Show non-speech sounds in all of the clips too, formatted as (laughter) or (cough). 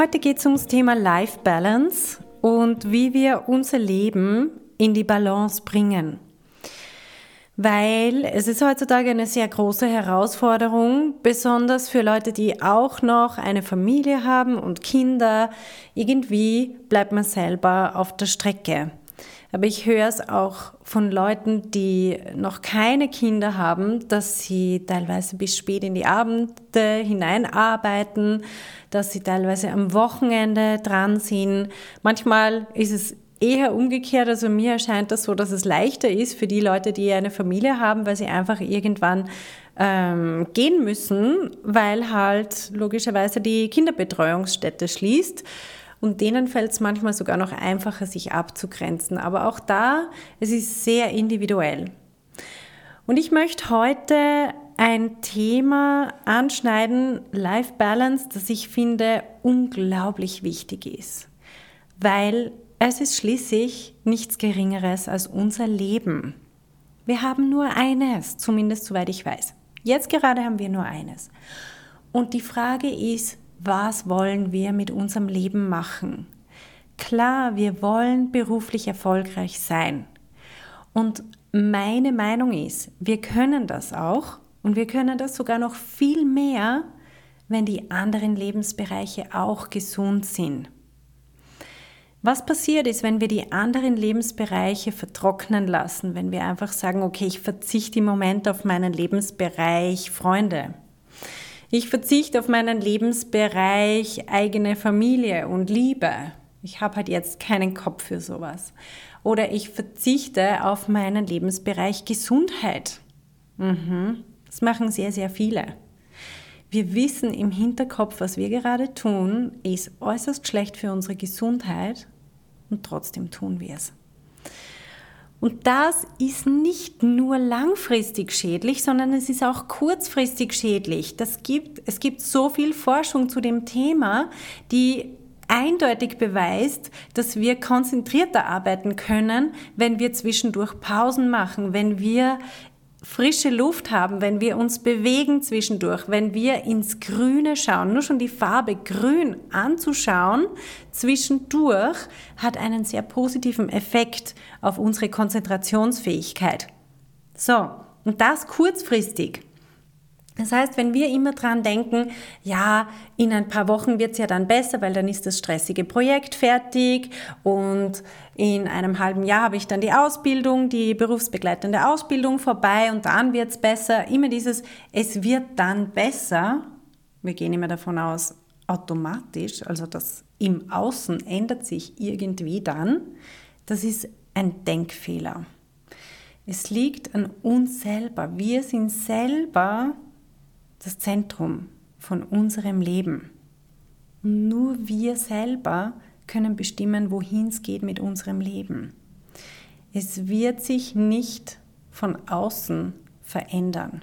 Heute geht es ums Thema Life Balance und wie wir unser Leben in die Balance bringen. Weil es ist heutzutage eine sehr große Herausforderung, besonders für Leute, die auch noch eine Familie haben und Kinder. Irgendwie bleibt man selber auf der Strecke. Aber ich höre es auch von Leuten, die noch keine Kinder haben, dass sie teilweise bis spät in die Abende hineinarbeiten, dass sie teilweise am Wochenende dran sind. Manchmal ist es eher umgekehrt. Also mir erscheint das so, dass es leichter ist für die Leute, die eine Familie haben, weil sie einfach irgendwann ähm, gehen müssen, weil halt logischerweise die Kinderbetreuungsstätte schließt. Und denen fällt es manchmal sogar noch einfacher, sich abzugrenzen. Aber auch da, es ist sehr individuell. Und ich möchte heute ein Thema anschneiden, Life Balance, das ich finde unglaublich wichtig ist. Weil es ist schließlich nichts Geringeres als unser Leben. Wir haben nur eines, zumindest soweit ich weiß. Jetzt gerade haben wir nur eines. Und die Frage ist, was wollen wir mit unserem Leben machen? Klar, wir wollen beruflich erfolgreich sein. Und meine Meinung ist, wir können das auch und wir können das sogar noch viel mehr, wenn die anderen Lebensbereiche auch gesund sind. Was passiert ist, wenn wir die anderen Lebensbereiche vertrocknen lassen, wenn wir einfach sagen, okay, ich verzichte im Moment auf meinen Lebensbereich Freunde, ich verzichte auf meinen Lebensbereich eigene Familie und Liebe. Ich habe halt jetzt keinen Kopf für sowas. Oder ich verzichte auf meinen Lebensbereich Gesundheit. Mhm. Das machen sehr, sehr viele. Wir wissen im Hinterkopf, was wir gerade tun, ist äußerst schlecht für unsere Gesundheit und trotzdem tun wir es. Und das ist nicht nur langfristig schädlich, sondern es ist auch kurzfristig schädlich. Das gibt, es gibt so viel Forschung zu dem Thema, die eindeutig beweist, dass wir konzentrierter arbeiten können, wenn wir zwischendurch Pausen machen, wenn wir frische Luft haben, wenn wir uns bewegen zwischendurch, wenn wir ins Grüne schauen. Nur schon die Farbe Grün anzuschauen zwischendurch hat einen sehr positiven Effekt auf unsere Konzentrationsfähigkeit. So, und das kurzfristig. Das heißt, wenn wir immer dran denken, ja, in ein paar Wochen wird es ja dann besser, weil dann ist das stressige Projekt fertig und in einem halben Jahr habe ich dann die Ausbildung, die berufsbegleitende Ausbildung vorbei und dann wird es besser. Immer dieses, es wird dann besser. Wir gehen immer davon aus, automatisch, also das im Außen ändert sich irgendwie dann. Das ist ein Denkfehler. Es liegt an uns selber. Wir sind selber das Zentrum von unserem Leben. Und nur wir selber können bestimmen, wohin es geht mit unserem Leben. Es wird sich nicht von außen verändern.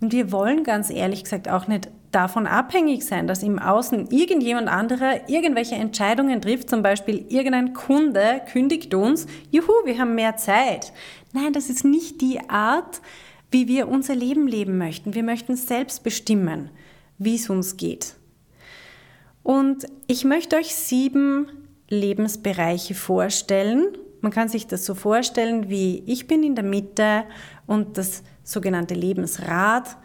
Und wir wollen ganz ehrlich gesagt auch nicht davon abhängig sein, dass im Außen irgendjemand anderer irgendwelche Entscheidungen trifft, zum Beispiel irgendein Kunde kündigt uns, juhu, wir haben mehr Zeit. Nein, das ist nicht die Art, wie wir unser Leben leben möchten. Wir möchten selbst bestimmen, wie es uns geht. Und ich möchte euch sieben Lebensbereiche vorstellen. Man kann sich das so vorstellen, wie ich bin in der Mitte und das sogenannte Lebensrad,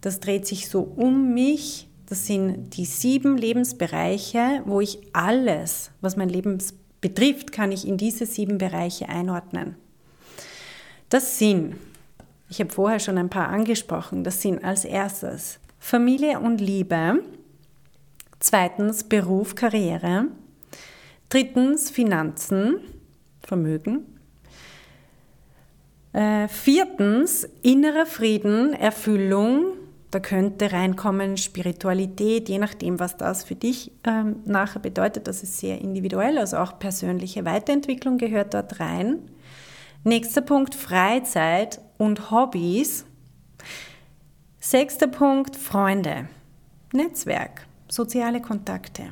das dreht sich so um mich. Das sind die sieben Lebensbereiche, wo ich alles, was mein Leben betrifft, kann ich in diese sieben Bereiche einordnen. Das sind ich habe vorher schon ein paar angesprochen. Das sind als erstes Familie und Liebe. Zweitens Beruf, Karriere. Drittens Finanzen, Vermögen. Äh, viertens innerer Frieden, Erfüllung, Da könnte reinkommen Spiritualität, je nachdem, was das für dich ähm, nachher bedeutet. Das ist sehr individuell, also auch persönliche Weiterentwicklung gehört dort rein. Nächster Punkt, Freizeit und Hobbys. Sechster Punkt, Freunde, Netzwerk, soziale Kontakte.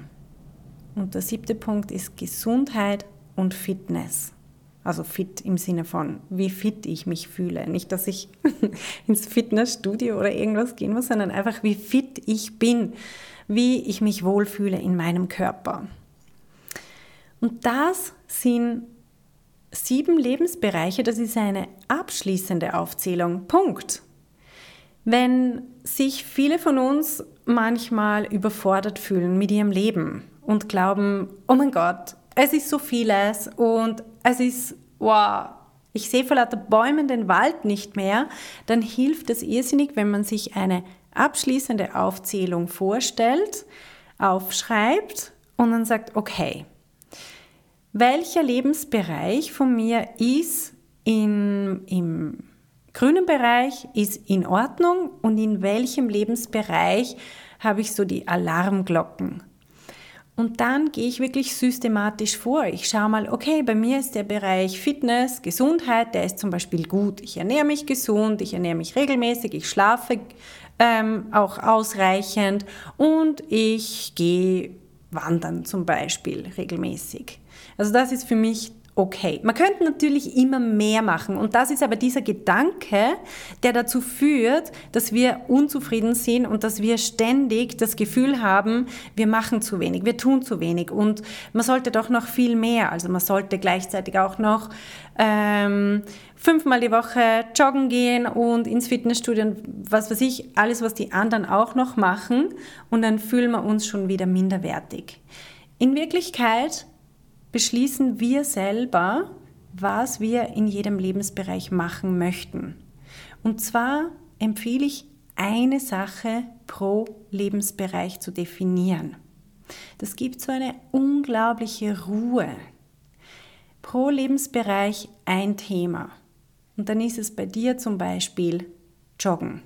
Und der siebte Punkt ist Gesundheit und Fitness. Also fit im Sinne von, wie fit ich mich fühle. Nicht, dass ich (laughs) ins Fitnessstudio oder irgendwas gehen muss, sondern einfach, wie fit ich bin, wie ich mich wohlfühle in meinem Körper. Und das sind sieben Lebensbereiche, das ist eine abschließende Aufzählung. Punkt. Wenn sich viele von uns manchmal überfordert fühlen mit ihrem Leben und glauben, oh mein Gott, es ist so vieles und es ist, wow, ich sehe vor lauter Bäumen den Wald nicht mehr, dann hilft es irrsinnig, wenn man sich eine abschließende Aufzählung vorstellt, aufschreibt und dann sagt, okay, welcher Lebensbereich von mir ist in, im grünen Bereich, ist in Ordnung und in welchem Lebensbereich habe ich so die Alarmglocken. Und dann gehe ich wirklich systematisch vor. Ich schaue mal, okay, bei mir ist der Bereich Fitness, Gesundheit, der ist zum Beispiel gut. Ich ernähre mich gesund, ich ernähre mich regelmäßig, ich schlafe ähm, auch ausreichend und ich gehe wandern zum Beispiel regelmäßig. Also das ist für mich okay. Man könnte natürlich immer mehr machen und das ist aber dieser Gedanke, der dazu führt, dass wir unzufrieden sind und dass wir ständig das Gefühl haben, wir machen zu wenig, wir tun zu wenig und man sollte doch noch viel mehr. Also man sollte gleichzeitig auch noch ähm, fünfmal die Woche joggen gehen und ins Fitnessstudio und was weiß ich, alles, was die anderen auch noch machen und dann fühlen wir uns schon wieder minderwertig. In Wirklichkeit beschließen wir selber, was wir in jedem Lebensbereich machen möchten. Und zwar empfehle ich eine Sache pro Lebensbereich zu definieren. Das gibt so eine unglaubliche Ruhe. Pro Lebensbereich ein Thema. Und dann ist es bei dir zum Beispiel Joggen.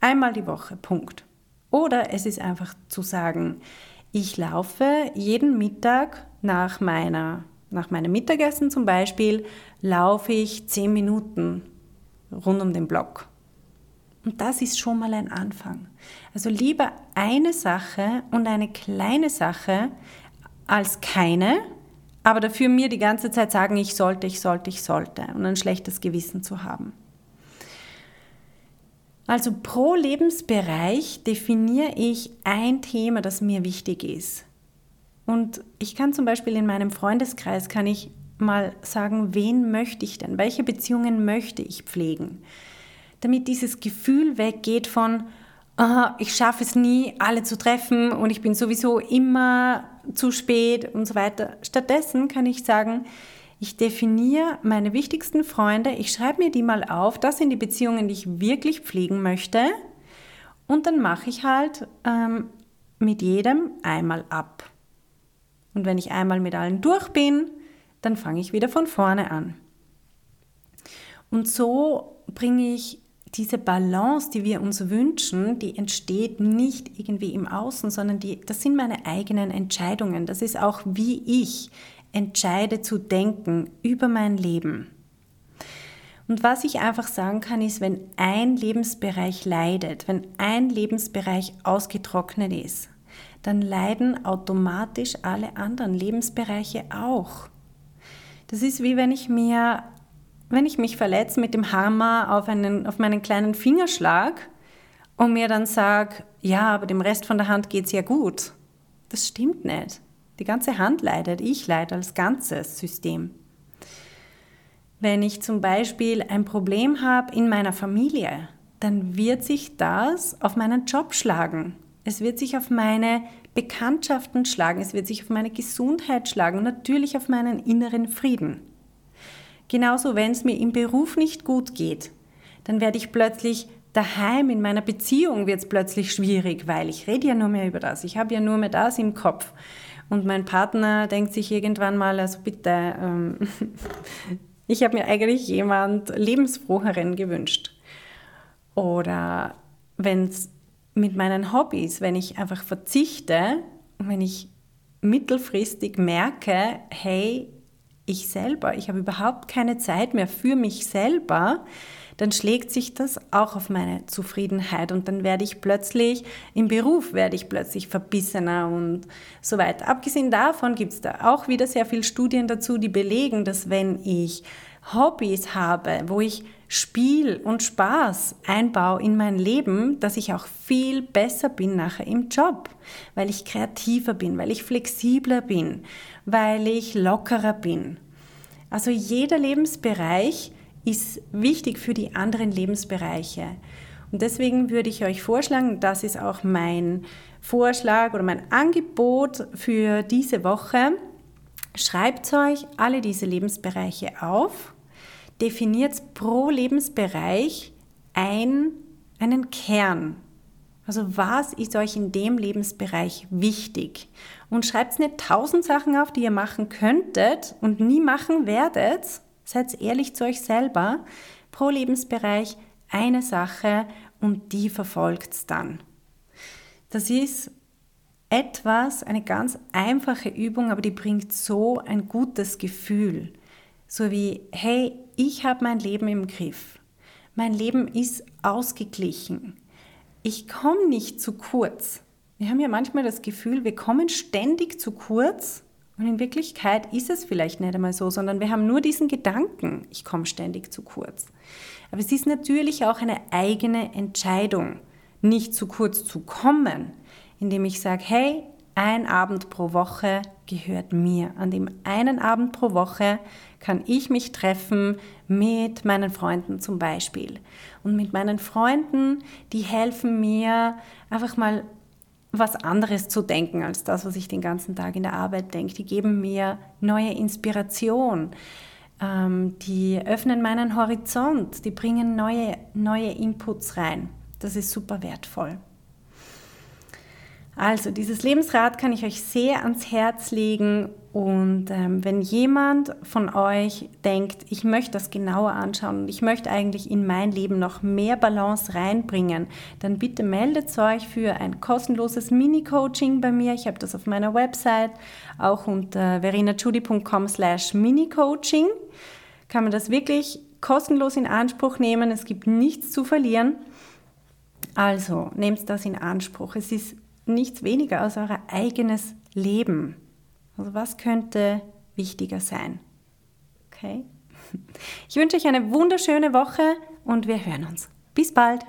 Einmal die Woche, Punkt. Oder es ist einfach zu sagen, ich laufe jeden Mittag nach, meiner, nach meinem Mittagessen zum Beispiel, laufe ich zehn Minuten rund um den Block. Und das ist schon mal ein Anfang. Also lieber eine Sache und eine kleine Sache als keine, aber dafür mir die ganze Zeit sagen, ich sollte, ich sollte, ich sollte und ein schlechtes Gewissen zu haben. Also pro Lebensbereich definiere ich ein Thema, das mir wichtig ist. Und ich kann zum Beispiel in meinem Freundeskreis, kann ich mal sagen, wen möchte ich denn? Welche Beziehungen möchte ich pflegen? Damit dieses Gefühl weggeht von, oh, ich schaffe es nie, alle zu treffen und ich bin sowieso immer zu spät und so weiter. Stattdessen kann ich sagen, ich definiere meine wichtigsten Freunde, ich schreibe mir die mal auf, das sind die Beziehungen, die ich wirklich pflegen möchte und dann mache ich halt ähm, mit jedem einmal ab. Und wenn ich einmal mit allen durch bin, dann fange ich wieder von vorne an. Und so bringe ich diese Balance, die wir uns wünschen, die entsteht nicht irgendwie im Außen, sondern die, das sind meine eigenen Entscheidungen. Das ist auch, wie ich entscheide zu denken über mein Leben. Und was ich einfach sagen kann, ist, wenn ein Lebensbereich leidet, wenn ein Lebensbereich ausgetrocknet ist, dann leiden automatisch alle anderen Lebensbereiche auch. Das ist wie wenn ich mir, wenn ich mich verletze mit dem Hammer auf, einen, auf meinen kleinen Fingerschlag und mir dann sage, ja, aber dem Rest von der Hand geht es ja gut. Das stimmt nicht. Die ganze Hand leidet, ich leide als ganzes System. Wenn ich zum Beispiel ein Problem habe in meiner Familie, dann wird sich das auf meinen Job schlagen. Es wird sich auf meine Bekanntschaften schlagen, es wird sich auf meine Gesundheit schlagen und natürlich auf meinen inneren Frieden. Genauso, wenn es mir im Beruf nicht gut geht, dann werde ich plötzlich daheim in meiner Beziehung wird es plötzlich schwierig, weil ich rede ja nur mehr über das, ich habe ja nur mehr das im Kopf. Und mein Partner denkt sich irgendwann mal, also bitte, ähm, (laughs) ich habe mir eigentlich jemand lebensfroheren gewünscht. Oder wenn es mit meinen Hobbys, wenn ich einfach verzichte und wenn ich mittelfristig merke, hey, ich selber, ich habe überhaupt keine Zeit mehr für mich selber, dann schlägt sich das auch auf meine Zufriedenheit und dann werde ich plötzlich im Beruf werde ich plötzlich verbissener und so weiter. Abgesehen davon gibt es da auch wieder sehr viele Studien dazu, die belegen, dass wenn ich Hobbys habe, wo ich Spiel und Spaß einbaue in mein Leben, dass ich auch viel besser bin nachher im Job, weil ich kreativer bin, weil ich flexibler bin, weil ich lockerer bin. Also jeder Lebensbereich ist wichtig für die anderen Lebensbereiche. Und deswegen würde ich euch vorschlagen, das ist auch mein Vorschlag oder mein Angebot für diese Woche. Schreibt euch alle diese Lebensbereiche auf, definiert pro Lebensbereich ein, einen Kern. Also was ist euch in dem Lebensbereich wichtig? Und schreibt nicht tausend Sachen auf, die ihr machen könntet und nie machen werdet, Seid ehrlich zu euch selber. Pro Lebensbereich eine Sache und die verfolgt dann. Das ist etwas, eine ganz einfache Übung, aber die bringt so ein gutes Gefühl. So wie, hey, ich habe mein Leben im Griff. Mein Leben ist ausgeglichen. Ich komme nicht zu kurz. Wir haben ja manchmal das Gefühl, wir kommen ständig zu kurz und in Wirklichkeit ist es vielleicht nicht einmal so, sondern wir haben nur diesen Gedanken, ich komme ständig zu kurz. Aber es ist natürlich auch eine eigene Entscheidung, nicht zu kurz zu kommen, indem ich sage, hey, ein Abend pro Woche gehört mir. An dem einen Abend pro Woche kann ich mich treffen mit meinen Freunden zum Beispiel. Und mit meinen Freunden, die helfen mir einfach mal was anderes zu denken als das, was ich den ganzen Tag in der Arbeit denke. Die geben mir neue Inspiration, ähm, die öffnen meinen Horizont, die bringen neue, neue Inputs rein. Das ist super wertvoll. Also dieses Lebensrad kann ich euch sehr ans Herz legen und ähm, wenn jemand von euch denkt, ich möchte das genauer anschauen und ich möchte eigentlich in mein Leben noch mehr Balance reinbringen, dann bitte meldet euch für ein kostenloses Mini-Coaching bei mir. Ich habe das auf meiner Website, auch unter verenachudi.com slash Mini-Coaching. Kann man das wirklich kostenlos in Anspruch nehmen. Es gibt nichts zu verlieren. Also nehmt das in Anspruch. Es ist nichts weniger als euer eigenes Leben. Also was könnte wichtiger sein? Okay? Ich wünsche euch eine wunderschöne Woche und wir hören uns. Bis bald!